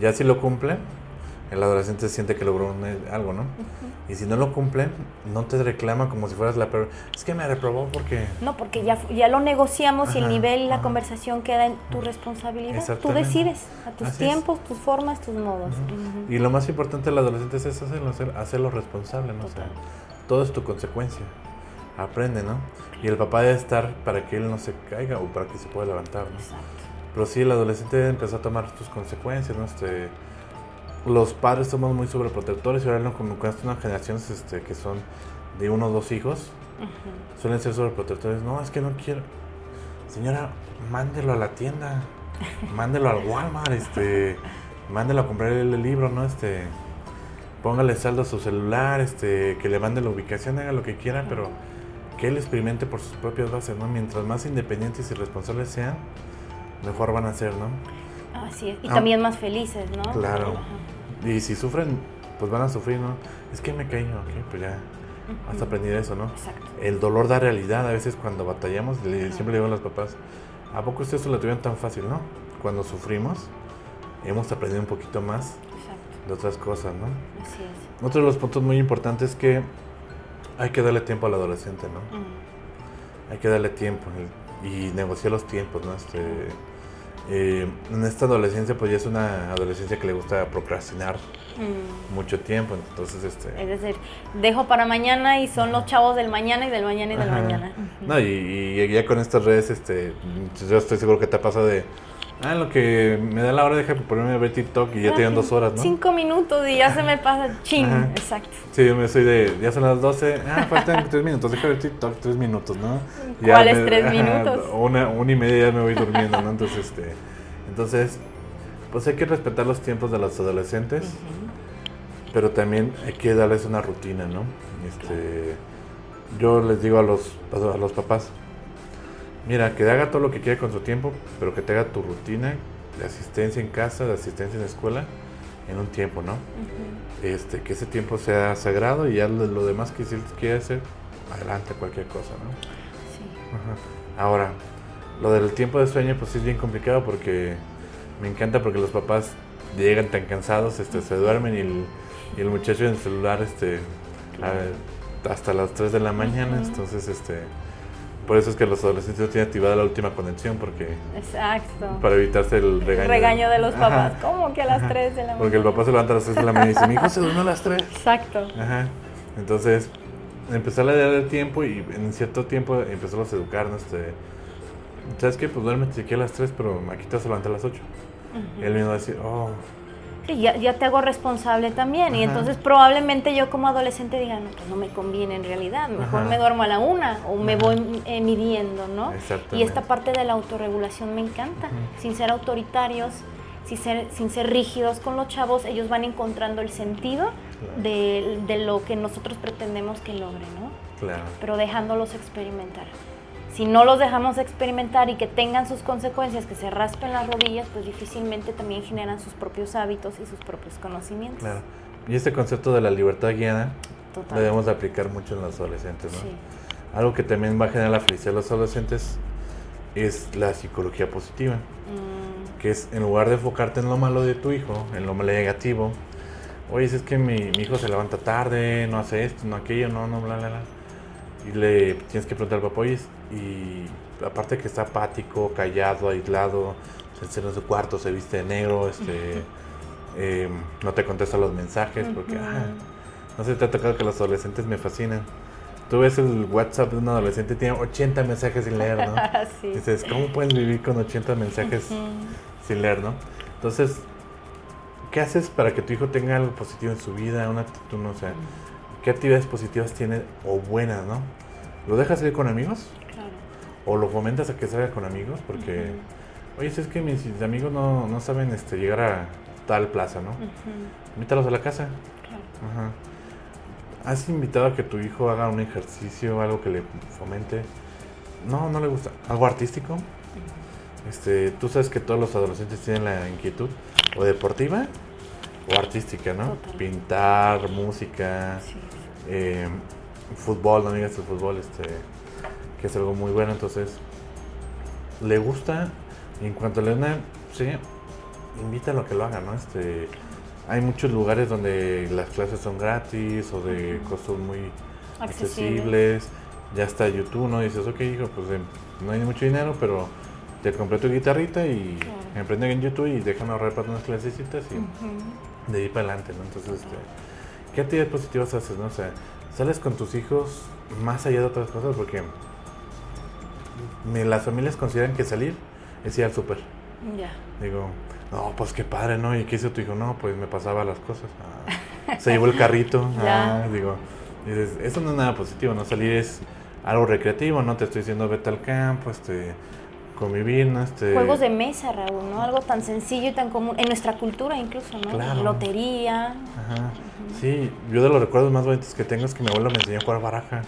Ya si lo cumple, el adolescente siente que logró algo, ¿no? Y si no lo cumplen, no te reclama como si fueras la peor. Es que me reprobó porque... No, porque ya, ya lo negociamos y el nivel y la conversación queda en tu responsabilidad. Tú decides a tus tiempos, tus formas, tus modos. Y lo más importante del adolescente es hacerlo, hacerlo responsable, ¿no? O sea, todo es tu consecuencia. Aprende, ¿no? Y el papá debe estar para que él no se caiga o para que se pueda levantar, ¿no? Exacto. Pero sí, el adolescente debe empezar a tomar tus consecuencias, ¿no? Este, los padres somos muy sobreprotectores y ahora como con estas generaciones este, que son de uno o dos hijos, suelen ser sobreprotectores. No, es que no quiero. Señora, mándelo a la tienda, mándelo al Walmart, este, mándelo a comprar el libro, ¿no? Este, póngale saldo a su celular, este, que le mande la ubicación, haga lo que quiera, pero que él experimente por sus propias bases, ¿no? Mientras más independientes y responsables sean, mejor van a ser, ¿no? Así es. Y ah. también más felices, ¿no? Claro. Y si sufren, pues van a sufrir, ¿no? Es que me caí, ok, pues ya has aprendido eso, ¿no? Exacto. El dolor da realidad. A veces cuando batallamos, siempre le digo a los papás, ¿a poco ustedes lo tuvieron tan fácil, no? Cuando sufrimos, hemos aprendido un poquito más de otras cosas, ¿no? Así es. Otro de los puntos muy importantes es que hay que darle tiempo al adolescente, ¿no? Hay que darle tiempo y negociar los tiempos, ¿no? Este, eh, en esta adolescencia pues ya es una adolescencia que le gusta procrastinar mm. mucho tiempo, entonces este... Es decir, dejo para mañana y son los chavos del mañana y del mañana y del mañana. No, y, ya con estas redes, este, yo estoy seguro que te ha pasado de... Ah, lo que me da la hora, deja ponerme a ver TikTok y ya te dan dos horas, ¿no? Cinco minutos y ya se me pasa ching, exacto. Sí, yo me soy de, ya son las doce, ah, faltan tres minutos, deja ver TikTok tres minutos, ¿no? ¿Cuáles tres minutos? Una, una y media ya me voy durmiendo, ¿no? Entonces, este, entonces, pues hay que respetar los tiempos de los adolescentes, pero también hay que darles una rutina, ¿no? Este, yo les digo a los, a los papás, Mira, que haga todo lo que quiera con su tiempo, pero que te haga tu rutina de asistencia en casa, de asistencia en la escuela, en un tiempo, ¿no? este, que ese tiempo sea sagrado y ya lo, demás que si quiere hacer, adelante cualquier cosa, ¿no? Sí. Ahora, lo del tiempo de sueño, pues sí es bien complicado porque me encanta porque los papás llegan tan cansados, este, se duermen y el, y el muchacho en el celular, este, hasta las 3 de la mañana, entonces, este Por eso es que los adolescentes no tienen activada la última conexión, porque... Exacto. Para evitarse el regaño. El regaño de los papás. ¿Cómo que a las 3 de la mañana? Porque el papá se levanta a las 3 de la mañana y dice, mi hijo se durmió a las 3. Exacto. Ajá. Entonces, empezar a dar el tiempo y en cierto tiempo empezarlos a educar, ¿no? Este, ¿Sabes qué? Pues duérmete aquí a las 3, pero aquí te vas a levantar a las 8. Él mismo va a decir, oh, Ya, ya, te hago responsable también. Y entonces probablemente yo como adolescente diga, no, pues no me conviene en realidad. Mejor me duermo a la una o me voy eh, midiendo, ¿no? Y esta parte de la autorregulación me encanta. Sin ser autoritarios, sin ser, sin ser rígidos con los chavos, ellos van encontrando el sentido de, de, lo que nosotros pretendemos que logren, ¿no? Claro. Pero dejándolos experimentar si no los dejamos experimentar y que tengan sus consecuencias, que se raspen las rodillas, pues difícilmente también generan sus propios hábitos y sus propios conocimientos. Claro. Y este concepto de la libertad guiada lo debemos de aplicar mucho en los adolescentes, ¿no? Sí. Algo que también va a generar la felicidad de los adolescentes es la psicología positiva, mm. que es en lugar de enfocarte en lo malo de tu hijo, en lo negativo, oye, es que mi, mi hijo se levanta tarde, no hace esto, no aquello, no, no, bla, bla, bla y le tienes que preguntar al papá, y aparte que está apático, callado, aislado, se en su cuarto, se viste de negro, este, [LAUGHS] eh, no te contesta los mensajes, porque, ah, no sé te ha tocado que los adolescentes me fascinan. Tú ves el WhatsApp de un adolescente y tiene 80 mensajes sin leer, ¿no? [LAUGHS] Dices, ¿cómo puedes vivir con 80 mensajes sin leer, no? Entonces, ¿qué haces para que tu hijo tenga algo positivo en su vida, una actitud, no sé? qué actividades positivas tiene o buenas, ¿no? ¿Lo dejas ir con amigos? ¿O lo fomentas a que salga con amigos? Porque, oye, si es que mis amigos no, no, saben este, llegar a tal plaza, ¿no? Invítalos a la casa. Claro. Ajá. ¿Has invitado a que tu hijo haga un ejercicio, algo que le fomente? No, no le gusta. ¿Algo artístico? Este, tú sabes que todos los adolescentes tienen la inquietud o deportiva o artística, ¿no? Pintar, música, eh, fútbol, no digas el fútbol, este, que es algo muy bueno, entonces le gusta y en cuanto le una, sí, invítalo a que lo haga, ¿no? Este, hay muchos lugares donde las clases son gratis o de costos muy accesibles. Ya está YouTube, ¿no? dices, ok, hijo, pues em, no hay mucho dinero, pero te compré tu guitarrita y emprende en YouTube y déjame ahorrar para unas clasecitas y de ahí para adelante, ¿no? Entonces, este, ¿qué actividades positivas haces, no? O sea, sales con tus hijos más allá de otras cosas porque las familias consideran que salir es ir al súper. Ya. Digo, no, pues qué padre, ¿no? ¿Y qué hizo tu hijo? No, pues me pasaba las cosas. Ah, se llevó el carrito. [LAUGHS] ah, digo, dices, eso no es nada positivo, ¿no? Salir es algo recreativo, ¿no? Te estoy diciendo vete al campo, este convivir, ¿no? Este... Juegos de mesa, Raúl, ¿no? Algo tan sencillo y tan común, en nuestra cultura incluso, ¿no? Claro. Lotería. Ajá. Sí, yo de los recuerdos más bonitos que tengo es que mi abuelo me enseñó a jugar baraja.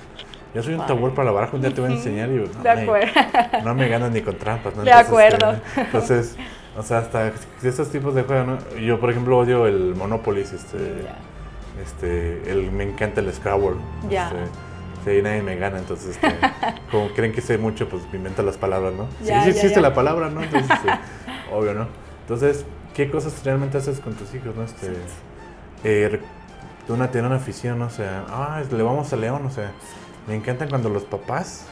Yo soy un tabú para la baraja, un día te voy a enseñar y no, de acuerdo. Me, no me ganas ni con trampas, ¿no? De acuerdo. Este, entonces, o sea, hasta esos tipos de juegos, ¿no? Yo, por ejemplo, odio el Monopoly, este, este, el, me encanta el Scrabble. Ya. Este, Sí, nadie me gana, entonces, este, [LAUGHS] como creen que sé mucho, pues me invento las palabras, ¿no? sí, sí existe la palabra, ¿no? Entonces, este, obvio, ¿no? Entonces, ¿qué cosas realmente haces con tus hijos, no? Este, eh, una tiene una afición, ¿no? o sea, ah, le vamos a León, o sea, me encantan cuando los papás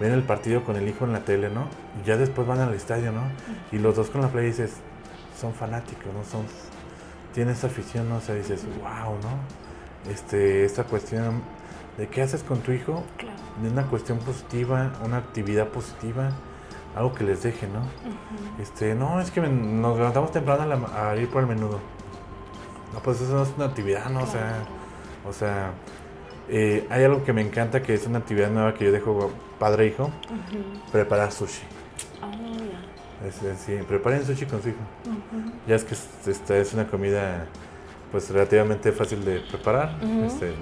ven el partido con el hijo en la tele, ¿no? Y ya después van al estadio, ¿no? Y los dos con la play dices, son fanáticos, ¿no? Son, tienen esa afición, ¿no? O sea, dices, wow, ¿no? Este, esta cuestión de qué haces con tu hijo, de una cuestión positiva, una actividad positiva, algo que les deje, ¿no? Este, no, es que nos levantamos temprano a, ir por el menudo. No, pues eso no es una actividad, ¿no? O sea, o sea, eh, hay algo que me encanta que es una actividad nueva que yo dejo padre e hijo, preparar sushi. Oh, es, sí, preparen sushi con su hijo. Ya es que esta es una comida pues relativamente fácil de preparar. este,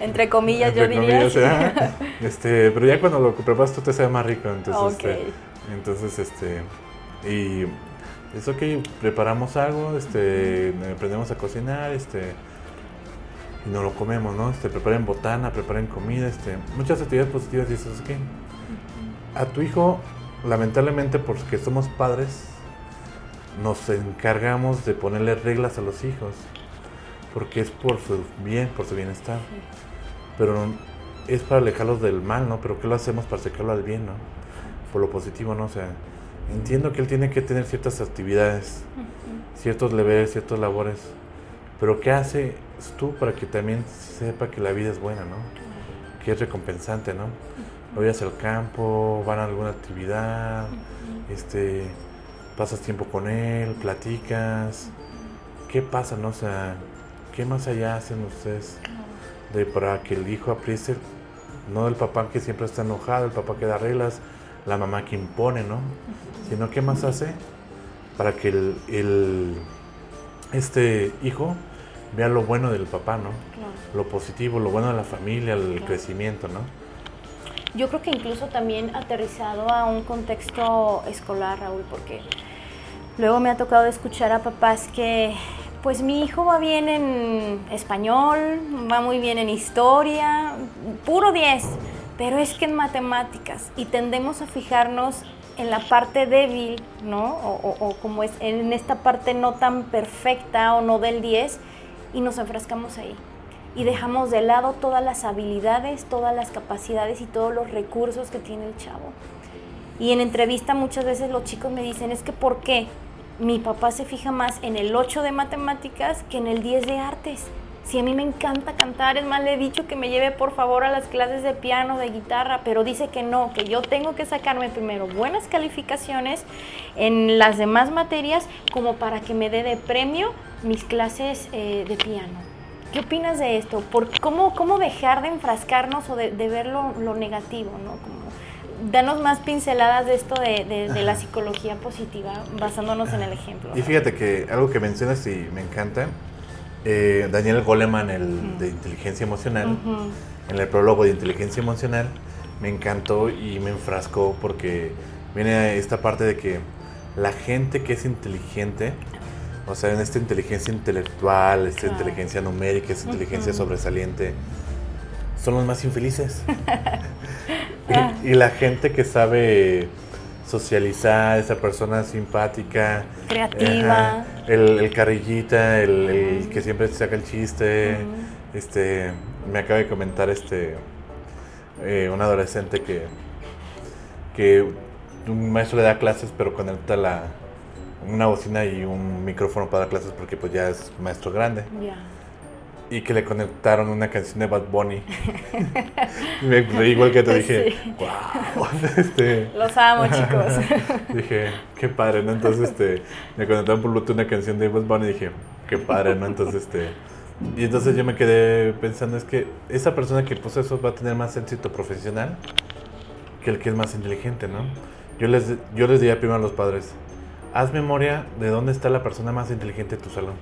entre comillas, yo diría. [LAUGHS] este, pero ya cuando lo preparas tú te sabe más rico. Entonces, este, entonces, este, y es ok, preparamos algo, este, aprendemos a cocinar, este, y nos lo comemos, ¿no? Este, preparen botana, preparen comida, este, muchas actividades positivas y eso es que a tu hijo, lamentablemente, porque somos padres, nos encargamos de ponerle reglas a los hijos, porque es por su bien, por su bienestar pero es para alejarlos del mal, ¿no? Pero ¿qué lo hacemos para acercarlo al bien, ¿no? Por lo positivo, ¿no? O sea, entiendo que él tiene que tener ciertas actividades, ciertos deberes, ciertas labores, pero ¿qué haces tú para que también sepa que la vida es buena, ¿no? Que es recompensante, ¿no? Vayas al campo, van a alguna actividad, este, pasas tiempo con él, platicas. ¿Qué pasa, no? O sea, ¿qué más allá hacen ustedes de para que el hijo apriete no el papá que siempre está enojado, el papá que da reglas, la mamá que impone, ¿no? Sino qué más hace para que el, este hijo vea lo bueno del papá, ¿no? Lo positivo, lo bueno de la familia, el crecimiento, ¿no? Yo creo que incluso también aterrizado a un contexto escolar, Raúl, porque luego me ha tocado escuchar a papás que pues mi hijo va bien en español, va muy bien en historia, puro 10, pero es que en matemáticas y tendemos a fijarnos en la parte débil, ¿no? O, como es en esta parte no tan perfecta o no del 10 y nos enfrascamos ahí. Y dejamos de lado todas las habilidades, todas las capacidades y todos los recursos que tiene el chavo. Y en entrevista muchas veces los chicos me dicen, es que ¿por qué? mi papá se fija más en el 8 de matemáticas que en el 10 de artes. Si a mí me encanta cantar, es más, le he dicho que me lleve por favor a las clases de piano, de guitarra, pero dice que no, que yo tengo que sacarme primero buenas calificaciones en las demás materias como para que me dé de premio mis clases eh, de piano. ¿Qué opinas de esto? ¿Por cómo, ¿Cómo dejar de enfrascarnos o de, ver lo, negativo? ¿no? danos más pinceladas de esto de, la psicología positiva, basándonos en el ejemplo. Y fíjate que algo que mencionas y me encanta, eh, Daniel Goleman, el de inteligencia emocional, en el prólogo de inteligencia emocional, me encantó y me enfrascó porque viene esta parte de que la gente que es inteligente, o sea, en esta inteligencia intelectual, esta inteligencia numérica, esta inteligencia sobresaliente, son los más infelices. [LAUGHS] y, la gente que sabe socializar, esa persona simpática, creativa, el, carrillita, el, que siempre saca el chiste, este, me acaba de comentar este, eh, un adolescente que, que un maestro le da clases, pero conecta la, una bocina y un micrófono para dar clases porque pues ya es maestro grande y que le conectaron una canción de Bad Bunny. [LAUGHS] igual que te dije, wow. [LAUGHS] Este, Los amo, chicos. [LAUGHS] dije, qué padre, ¿no? Entonces, este, me conectaron por Bluetooth una canción de Bad Bunny y dije, qué padre, ¿no? Entonces, este, y entonces yo me quedé pensando, es que esa persona que puso eso va a tener más éxito profesional que el que es más inteligente, ¿no? Yo les, yo les diría primero a los padres, haz memoria de dónde está la persona más inteligente de tu salón.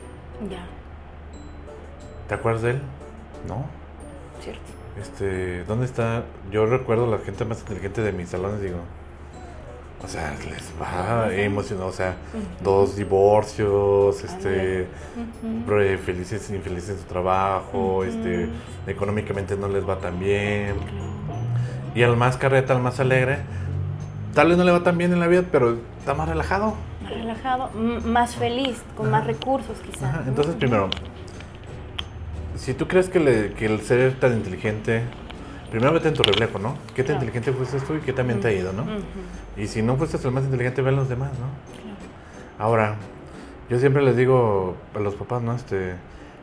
Ya. ¿Te acuerdas de él? ¿No? Cierto. Este, ¿dónde está? Yo recuerdo la gente más inteligente de mis salones, digo. O sea, les va emocionado, o sea, dos divorcios, este, felices, infelices en su trabajo, este, económicamente no les va tan bien. Y al más carreta, al más alegre, tal vez no le va tan bien en la vida, pero está más relajado. Relajado, más feliz, con más recursos quizás. Entonces, primero, si tú crees que, el ser tan inteligente, primero vete en tu reflejo, ¿no? ¿Qué tan inteligente fuiste tú y qué también te ha ido, ¿no? Y si no fuiste el más inteligente, ve a los demás, ¿no? Ahora, yo siempre les digo a los papás, ¿no? Este,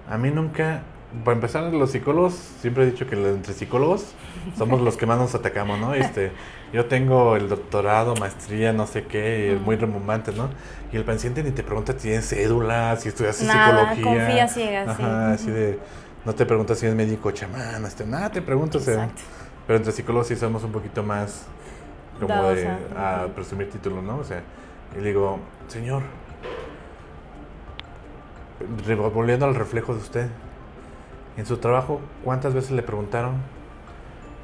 a mí nunca, para empezar, los psicólogos, siempre he dicho que entre psicólogos somos los que más nos atacamos, ¿no? Este, yo tengo el doctorado, maestría, no sé qué, muy remumbante, ¿no? Y el paciente ni te pregunta si tienes cédula, si estudias psicología. confía ciegas, Ajá, así de no te preguntas si es médico chamán, este, nada, te preguntas. pero entre psicólogos sí somos un poquito más como de a presumir títulos, ¿no? O sea, y le digo, señor, volviendo al reflejo de usted, en su trabajo, ¿cuántas veces le preguntaron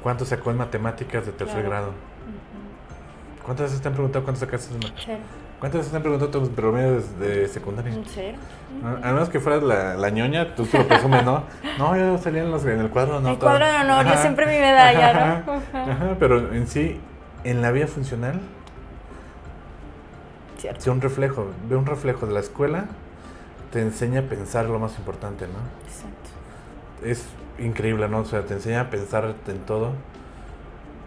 cuánto sacó en matemáticas de tercer grado? ¿Cuántas veces te han preguntado cuánto sacaste en matemáticas? ¿Cuántas veces te han preguntado tus promedios de secundaria? ¿En A menos que fueras la, la ñoña, tú te lo presumes, ¿no? No, yo salía en, los, en el cuadro no. El cuadro de honor, yo siempre mi medalla, ¿no? Ajá, pero en sí, en la vida funcional, Cierto. un reflejo, ve un reflejo de la escuela, te enseña a pensar lo más importante, ¿no? Exacto. Es increíble, ¿no? O sea, te enseña a pensar en todo,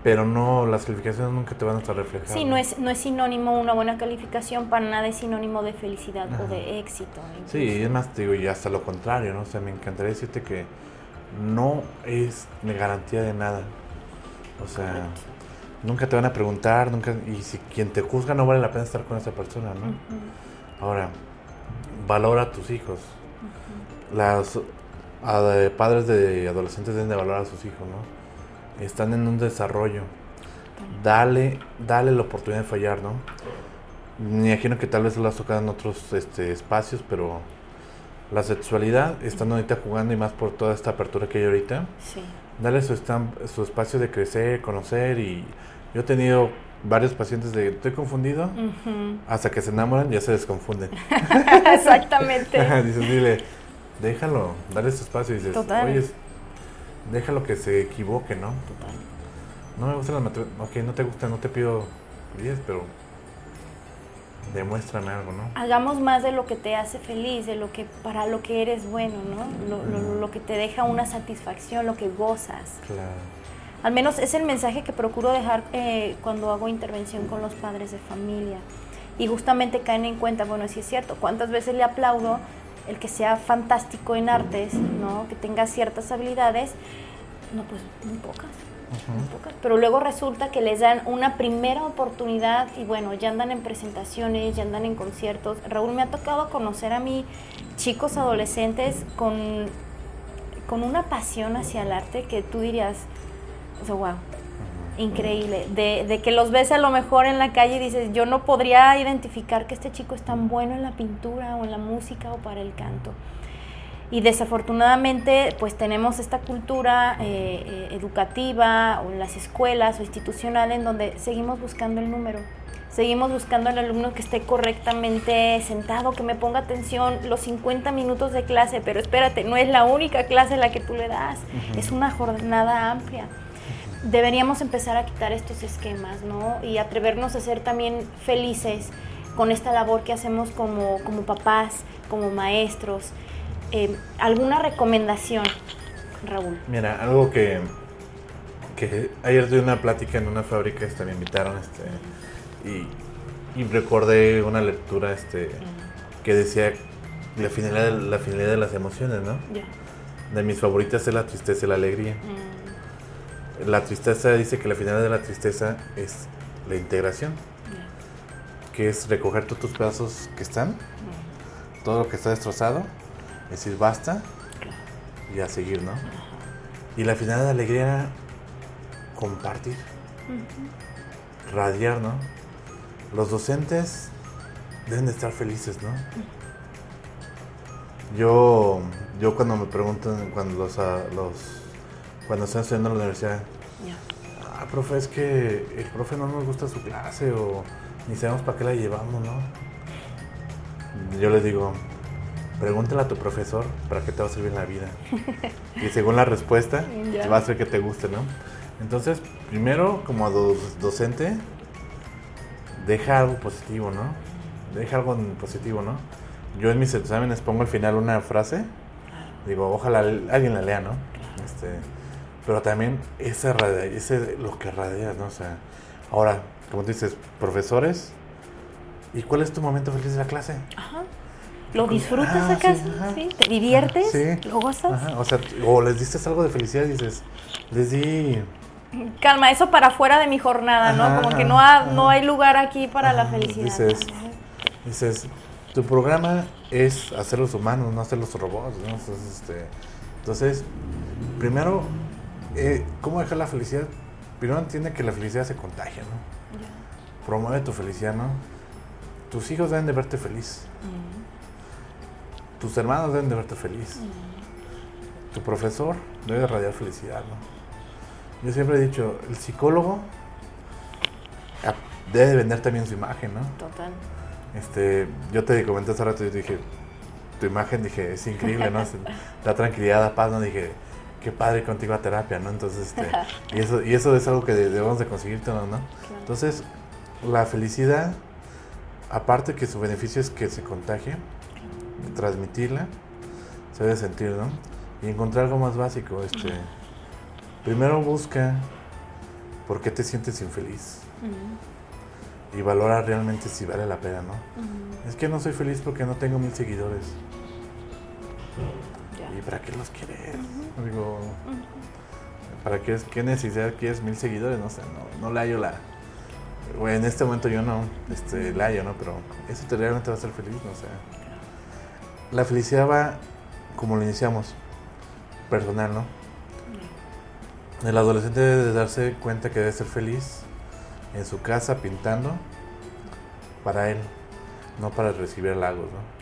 pero no, las calificaciones nunca te van a estar reflejadas. Sí, no es, no es sinónimo una buena calificación, para nada es sinónimo de felicidad o de éxito. Sí, es más, te digo, y hasta lo contrario, ¿no? O sea, me encantaría decirte que no es garantía de nada. O sea, nunca te van a preguntar, nunca, y si quien te juzga no vale la pena estar con esa persona, ¿no? Ahora, valora a tus hijos. Las padres de adolescentes deben de valorar a sus hijos, ¿no? Están en un desarrollo. Dale, dale la oportunidad de fallar, ¿no? Me imagino que tal vez lo has tocado en otros este, espacios, pero la sexualidad, estando ahorita jugando y más por toda esta apertura que hay ahorita, sí. dale su, su espacio de crecer, conocer y yo he tenido varios pacientes de estoy confundido, hasta que se enamoran ya se desconfunden. [LAUGHS] Exactamente. [LAUGHS] dices, dile, déjalo, dale su espacio y dices, oye, déjalo que se equivoque, ¿no? Total. No me gustan las matemáticas, ok, no te gusta, no te pido 10, pero demuéstrame algo, ¿no? Hagamos más de lo que te hace feliz, de lo que para lo que eres bueno, ¿no? Lo, lo que te deja una satisfacción, lo que gozas. Claro. Al menos es el mensaje que procuro dejar eh, cuando hago intervención con los padres de familia. Y justamente caen en cuenta, bueno, si es cierto, ¿cuántas veces le aplaudo el que sea fantástico en artes, ¿no? que tenga ciertas habilidades? No, pues muy pocas. Muy pocas. Pero luego resulta que les dan una primera oportunidad y bueno, ya andan en presentaciones, ya andan en conciertos. Raúl, me ha tocado conocer a mí chicos adolescentes con, con una pasión hacia el arte que tú dirías, o sea, wow. Increíble. De, de, que los ves a lo mejor en la calle y dices, yo no podría identificar que este chico es tan bueno en la pintura o en la música o para el canto. Y desafortunadamente, pues tenemos esta cultura eh, eh, educativa o en las escuelas o institucional en donde seguimos buscando el número. Seguimos buscando al alumno que esté correctamente sentado, que me ponga atención los 50 minutos de clase, pero espérate, no es la única clase la que tú le das, es una jornada amplia deberíamos empezar a quitar estos esquemas, ¿no? Y atrevernos a ser también felices con esta labor que hacemos como, como papás, como maestros. Eh, ¿Alguna recomendación, Raúl? Mira, algo que, que ayer tuve una plática en una fábrica, este, me invitaron, este, y, y recordé una lectura este, que decía la finalidad, la finalidad de las emociones, ¿no? De mis favoritas es la tristeza y la alegría. Mm la tristeza dice que la finalidad de la tristeza es la integración, que es recoger todos tus pedazos que están, todo lo que está destrozado, decir basta y a seguir, ¿no? Y la finalidad de la alegría compartir, radiar, ¿no? Los docentes deben de estar felices, ¿no? Yo, yo cuando me preguntan, cuando los, los cuando están estudiando en la universidad. Ah, profe, es que el profe no nos gusta su clase o ni sabemos para qué la llevamos, ¿no? Yo les digo, pregúntale a tu profesor para qué te va a servir en la vida. [LAUGHS] y según la respuesta, va a ser que te guste, ¿no? Entonces, primero, como docente, deja algo positivo, ¿no? Deja algo positivo, ¿no? Yo en mis exámenes pongo al final una frase, digo, ojalá alguien la lea, ¿no? Este, pero también ese, ese lo que radea, ¿no? O sea, ahora, como dices, profesores, ¿y cuál es tu momento feliz de la clase? Ajá. ¿Lo disfrutas ah, acaso? Sí, ¿Te diviertes? sí. ¿Lo gozas? O sea, o les diste algo de felicidad y dices, les di... Calma, eso para fuera de mi jornada, ¿no? Como que no, no hay lugar aquí para la felicidad. Dices, dices, tu programa es hacer los humanos, no hacer los robots, ¿no? Entonces, este, entonces primero eh, ¿Cómo dejar la felicidad? Primero entiende que la felicidad se contagia, ¿no? Promueve tu felicidad, ¿no? Tus hijos deben de verte feliz. Tus hermanos deben de verte feliz. Tu profesor debe de radiar felicidad, ¿no? Yo siempre he dicho, el psicólogo debe de vender también su imagen, ¿no? Total. Este, yo te comenté hace rato, yo dije, tu imagen, dije, es increíble, ¿no? [LAUGHS] Da tranquilidad, da paz, ¿no? Dije, qué padre contigo a terapia, ¿no? Entonces, este, [LAUGHS] y, eso, y eso es algo que debemos de conseguir todos, ¿no? Entonces, la felicidad, aparte que su beneficio es que se contagie, transmitirla, se debe sentir, ¿no? y encontrar algo más básico. Este, primero busca por qué te sientes infeliz y valora realmente si vale la pena, ¿no? Es que no soy feliz porque no tengo mil seguidores. ¿Y para qué los quieres? Digo, ¿para qué, qué necesidad quieres mil seguidores? No sé, no, no le hallo la... Bueno, en este momento yo no, este, la hallo, ¿no? Pero eso te realmente va a hacer feliz, no sé. La felicidad va, como lo iniciamos, personal, ¿no? El adolescente debe darse cuenta que debe ser feliz en su casa pintando para él, no para recibir halagos, ¿no?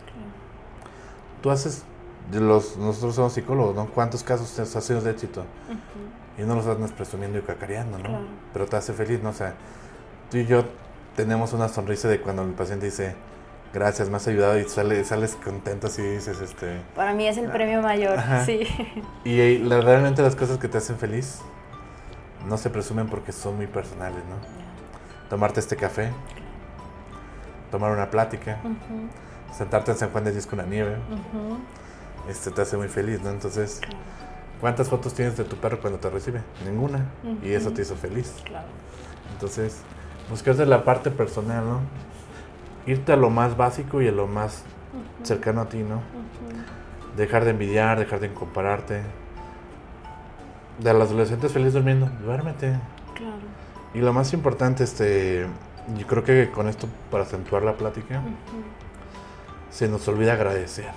Tú haces, los, nosotros somos psicólogos, ¿no? ¿Cuántos casos has sido de éxito? Y no los andas presumiendo y cacareando, ¿no? Pero te hace feliz, ¿no? O sea, tú y yo tenemos una sonrisa de cuando el paciente dice, gracias, me has ayudado y sale, sales contento así dices, este... Para mí es el premio mayor, sí. [LAUGHS] Y realmente las cosas que te hacen feliz no se presumen porque son muy personales, ¿no? tomarte este café, tomar una plática, sentarte en San Juan de Dios con la nieve. Este te hace muy feliz, ¿no? Entonces, ¿cuántas fotos tienes de tu perro cuando te recibe? Ninguna. Y eso te hizo feliz. Claro. Entonces, buscarse la parte personal, ¿no? Irte a lo más básico y a lo más cercano a ti, ¿no? Dejar de envidiar, dejar de compararte. De los adolescentes feliz durmiendo, duérmete. Claro. Y lo más importante, este, yo creo que con esto, para acentuar la plática, se nos olvida agradecer.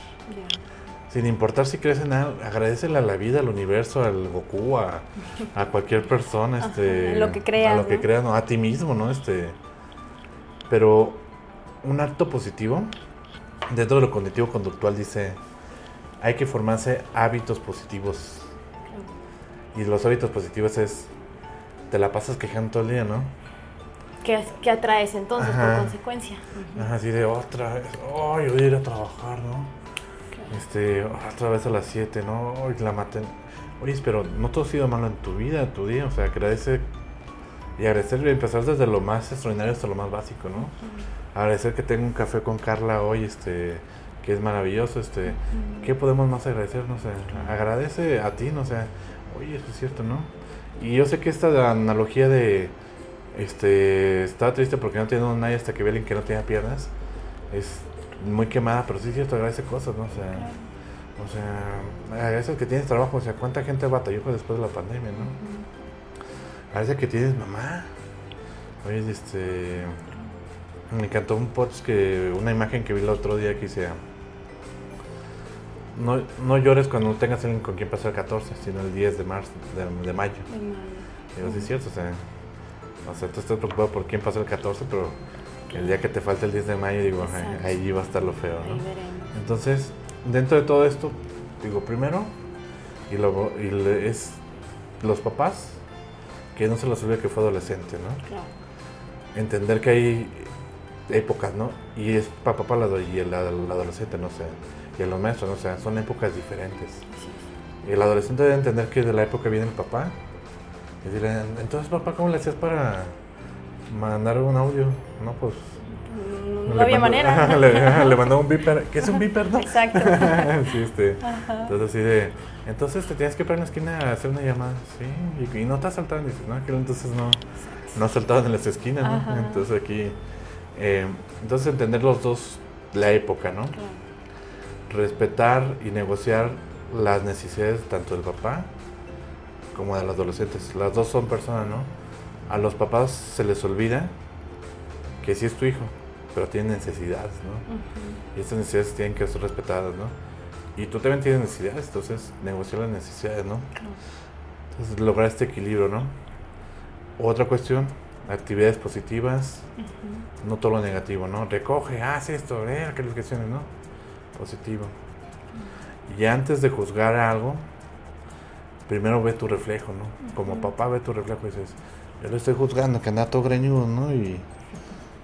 Sin importar si crees en algo, agradecele a la vida, al universo, al Goku, a, cualquier persona, este, a lo que creas, a lo que creas, no, a ti mismo, ¿no? Este, pero un acto positivo, dentro de lo cognitivo conductual dice, hay que formarse hábitos positivos. Y los hábitos positivos es te la pasas quejando todo el día, ¿no? ¿Qué, atraes entonces por consecuencia? Ajá, así de otra vez, ay, voy a ir a trabajar, ¿no? Este, otra vez a las 7, ¿no? Hoy la maten. Oye, pero no todo ha sido malo en tu vida, en tu día, o sea, agradece y agradecer y empezar desde lo más extraordinario hasta lo más básico, ¿no? Agradecer que tengo un café con Carla hoy, este, que es maravilloso, este, ¿qué podemos más agradecer? No sé, agradece a ti, no sé, oye, eso es cierto, ¿no? Y yo sé que esta analogía de este estaba triste porque no tenía nadie hasta que ve alguien que no tenía piernas es muy quemada, pero sí es cierto, agradece cosas, ¿no? O sea, o sea, agradece que tienes trabajo, o sea, cuánta gente batalló después de la pandemia, ¿no? Agradece que tienes mamá. Oye, este me encantó un post que una imagen que vi el otro día que dice no, no llores cuando tengas alguien con quien pasar el 14, sino el 10 de marzo, de, mayo. De Digo, sí es cierto, o sea, o sea, tú estás preocupado por quién pasa el 14, pero el día que te falta el 10 de mayo, digo, ahí va a estar lo feo, ¿no? Entonces, dentro de todo esto, digo, primero, y luego, y es los papás, que no se les olvide que fue adolescente, ¿no? Claro. Entender que hay épocas, ¿no? Y es papá para la, y el, el adolescente, no sé y los maestros, o sea, son épocas diferentes. El adolescente debe entender que de la época viene el papá. Y decirle, entonces papá, ¿cómo le hacías para mandar un audio? No, pues... No había manera. [LAUGHS] le, [LAUGHS] mandó un beeper, ¿qué es un beeper, no? Exacto. [LAUGHS] sí, este. Entonces así de, entonces te tienes que parar en la esquina a hacer una llamada, sí, y, no te has saltado, dices, no, que entonces no, no has saltado en las esquinas, ¿no? Entonces aquí, eh, entonces entender los dos, la época, ¿no? respetar y negociar las necesidades tanto del papá como de los adolescentes. Las dos son personas, ¿no? A los papás se les olvida que sí es tu hijo, pero tiene necesidades, ¿no? Y estas necesidades tienen que ser respetadas, ¿no? Y tú también tienes necesidades, entonces negociar las necesidades, ¿no? Entonces lograr este equilibrio, ¿no? Otra cuestión, actividades positivas, no todo lo negativo, ¿no? Recoge, haz esto, eh, calificaciones, ¿no? positivo. Y antes de juzgar algo, primero ve tu reflejo, ¿no? Como papá ve tu reflejo y dices, yo lo estoy juzgando, que anda todo greñudo, ¿no? Y,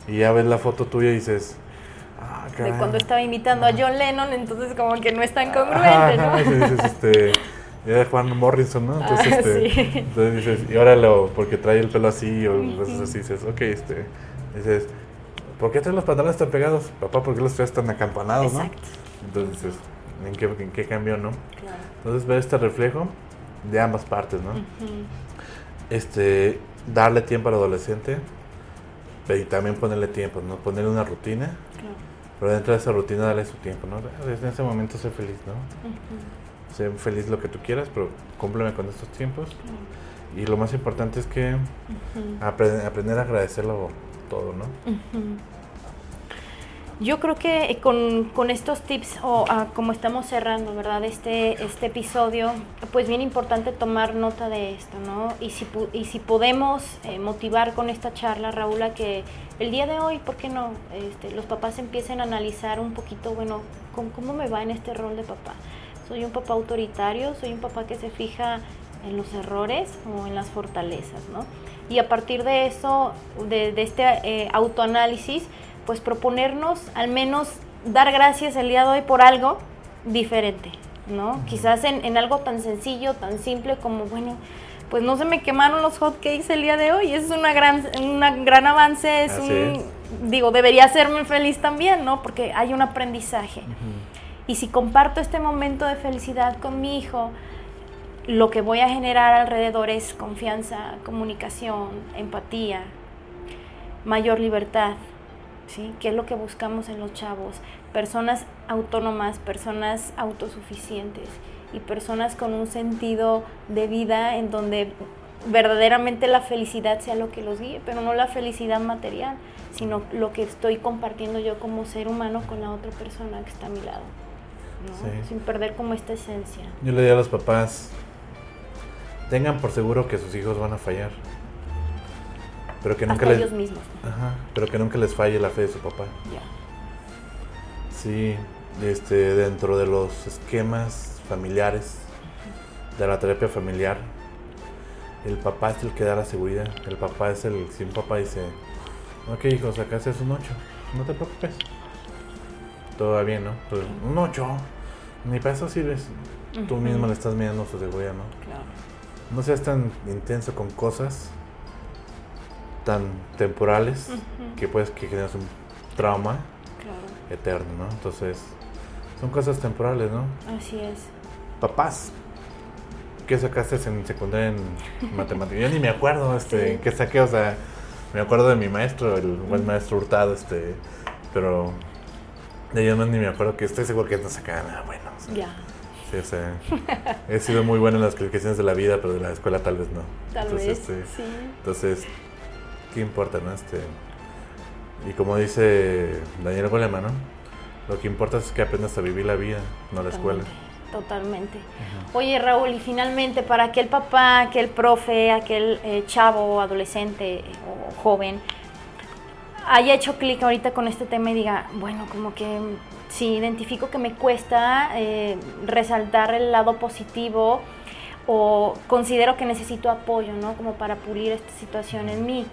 ya ves la foto tuya y dices, ah, De cuando estaba imitando a John Lennon, entonces como que no es tan congruente, ¿no? [LAUGHS] Y dices, este, era Juan Morrison, ¿no? Entonces, ah, este, entonces dices, y ahora lo, porque trae el pelo así, o cosas así, dices, ok, este, dices, ¿por qué traes los pantalones tan pegados? Papá, ¿por qué los traes tan acampanados, no? Entonces, en qué, en qué cambió, ¿no? Claro. Entonces ver este reflejo de ambas partes, ¿no? Este, darle tiempo al adolescente pero y también ponerle tiempo, ¿no? Ponerle una rutina, Claro. pero dentro de esa rutina darle su tiempo, ¿no? Desde ese momento sé feliz, ¿no? Sé feliz lo que tú quieras, pero cúmpleme con estos tiempos. Y lo más importante es que apre- aprender a agradecerlo todo, ¿no? Yo creo que eh, con, con estos tips, o ah, como estamos cerrando, ¿verdad? Este, este episodio, pues bien importante tomar nota de esto, ¿no? Y si, y si podemos eh, motivar con esta charla, Raúl, a que el día de hoy, ¿por qué no? Este, los papás empiecen a analizar un poquito, bueno, ¿cómo, cómo me va en este rol de papá? ¿Soy un papá autoritario? ¿Soy un papá que se fija en los errores o en las fortalezas, ¿no? Y a partir de eso, de, de este eh, autoanálisis, pues proponernos al menos dar gracias el día de hoy por algo diferente, ¿no? Quizás en, en algo tan sencillo, tan simple como, bueno, pues no se me quemaron los hot cakes el día de hoy, eso es una gran, una gran avance, es Así un, es. digo, debería hacerme feliz también, ¿no? Porque hay un aprendizaje. Y si comparto este momento de felicidad con mi hijo, lo que voy a generar alrededor es confianza, comunicación, empatía, mayor libertad, ¿sí? ¿Qué es lo que buscamos en los chavos? Personas autónomas, personas autosuficientes y personas con un sentido de vida en donde verdaderamente la felicidad sea lo que los guíe, pero no la felicidad material, sino lo que estoy compartiendo yo como ser humano con la otra persona que está a mi lado, ¿no? Sí. sin perder como esta esencia. Yo le diría a los papás, tengan por seguro que sus hijos van a fallar. Pero que nunca Hasta les, ellos mismos. ¿no? Ajá, pero que nunca les falle la fe de su papá. Ya. Sí, este, dentro de los esquemas familiares, de la terapia familiar, el papá es el que da la seguridad. El papá es el, si un papá dice, ok hijo, sacaste un 8, no te preocupes. Todo bien, ¿no? Pues, un 8, ni para eso sirves. Tú mismo le estás mirando su seguridad, ¿no? Claro. No seas tan intenso con cosas tan temporales que puedes que generas un trauma Claro. eterno, ¿no? Entonces, son cosas temporales, ¿no? Así es. Papás, ¿qué sacaste en secundaria en [LAUGHS] matemáticas? Yo ni me acuerdo, este, Sí. qué saqué, o sea, me acuerdo de mi maestro, el buen maestro Hurtado, este, pero de ellos no ni me acuerdo que estoy seguro que no sacaba nada bueno. o sea, Ya. Sí, o sea, he sido muy bueno en las calificaciones de la vida, pero de la escuela tal vez no. Tal Entonces, vez. este, Sí. entonces, ¿qué importa, no? Este, y como dice Daniel Goleman, ¿no? Lo que importa es que aprendas a vivir la vida, no la escuela. Totalmente. Oye, Raúl, y finalmente, para aquel papá, aquel profe, aquel eh, chavo, adolescente eh, o joven, haya hecho clic ahorita con este tema y diga, bueno, como que sí, identifico que me cuesta eh, resaltar el lado positivo o considero que necesito apoyo, ¿no? Como para pulir esta situación en mí.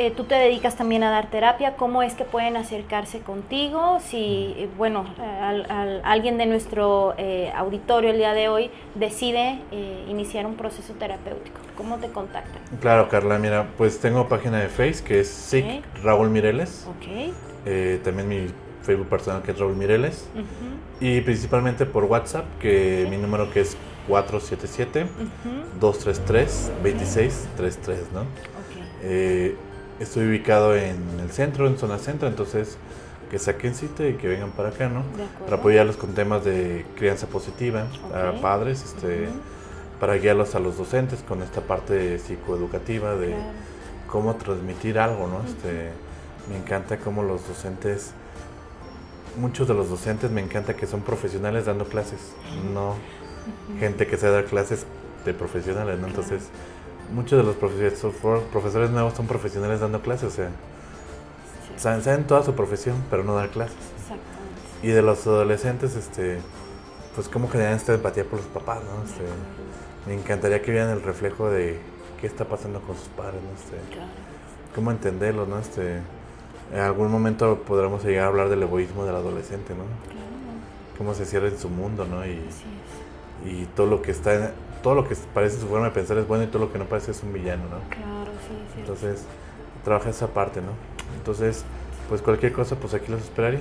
Eh, tú te dedicas también a dar terapia, ¿cómo es que pueden acercarse contigo? Si, eh, bueno, al- al- alguien de nuestro eh, auditorio el día de hoy decide eh, iniciar un proceso terapéutico, ¿cómo te contactan? Claro, Carla, mira, pues tengo página de Face que es SIC. Raúl Mireles. Ok. también mi Facebook personal que es Raúl Mireles. Y principalmente por WhatsApp, que mi número que es 477 ujú, 233 2633, ¿no? ok. Estoy ubicado en el centro, en zona centro, entonces que saquen cita y que vengan para acá, ¿no? Para apoyarlos con temas de crianza positiva a padres, este, para guiarlos a los docentes con esta parte psicoeducativa de claro. cómo transmitir algo, ¿no? Este, me encanta cómo los docentes, muchos de los docentes me encanta que son profesionales dando clases, no gente que sabe dar clases de profesionales, ¿no? Entonces, muchos de los profesores, nuevos son profesionales dando clases, o sea, Sí, saben, saben toda su profesión, pero no dar clases. Exactamente. Y de los adolescentes, este, pues cómo generan esta empatía por los papás, ¿no? Este, me encantaría que vieran el reflejo de qué está pasando con sus padres, ¿no? Este, Claro. cómo entenderlos, ¿no? Este, en algún momento podremos llegar a hablar del egoísmo del adolescente, ¿no? Claro. Cómo se cierra en su mundo, ¿no? Y, y todo lo que está, en- todo lo que parece su forma de pensar es bueno y todo lo que no parece es un villano, ¿no? Claro, sí, sí. Entonces, trabaja esa parte, ¿no? Entonces, pues cualquier cosa, pues aquí los esperaría.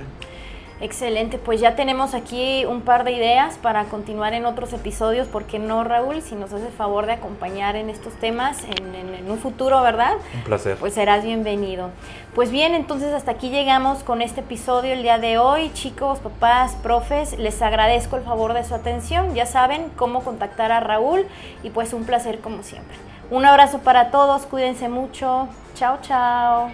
Excelente, pues ya tenemos aquí un par de ideas para continuar en otros episodios, ¿por qué no, Raúl? Si nos hace favor de acompañar en estos temas en, un futuro, ¿verdad? Un placer. Pues serás bienvenido. Pues bien, entonces hasta aquí llegamos con este episodio el día de hoy. Chicos, papás, profes, les agradezco el favor de su atención. Ya saben cómo contactar a Raúl y pues un placer como siempre. Un abrazo para todos, cuídense mucho. Chao, chao.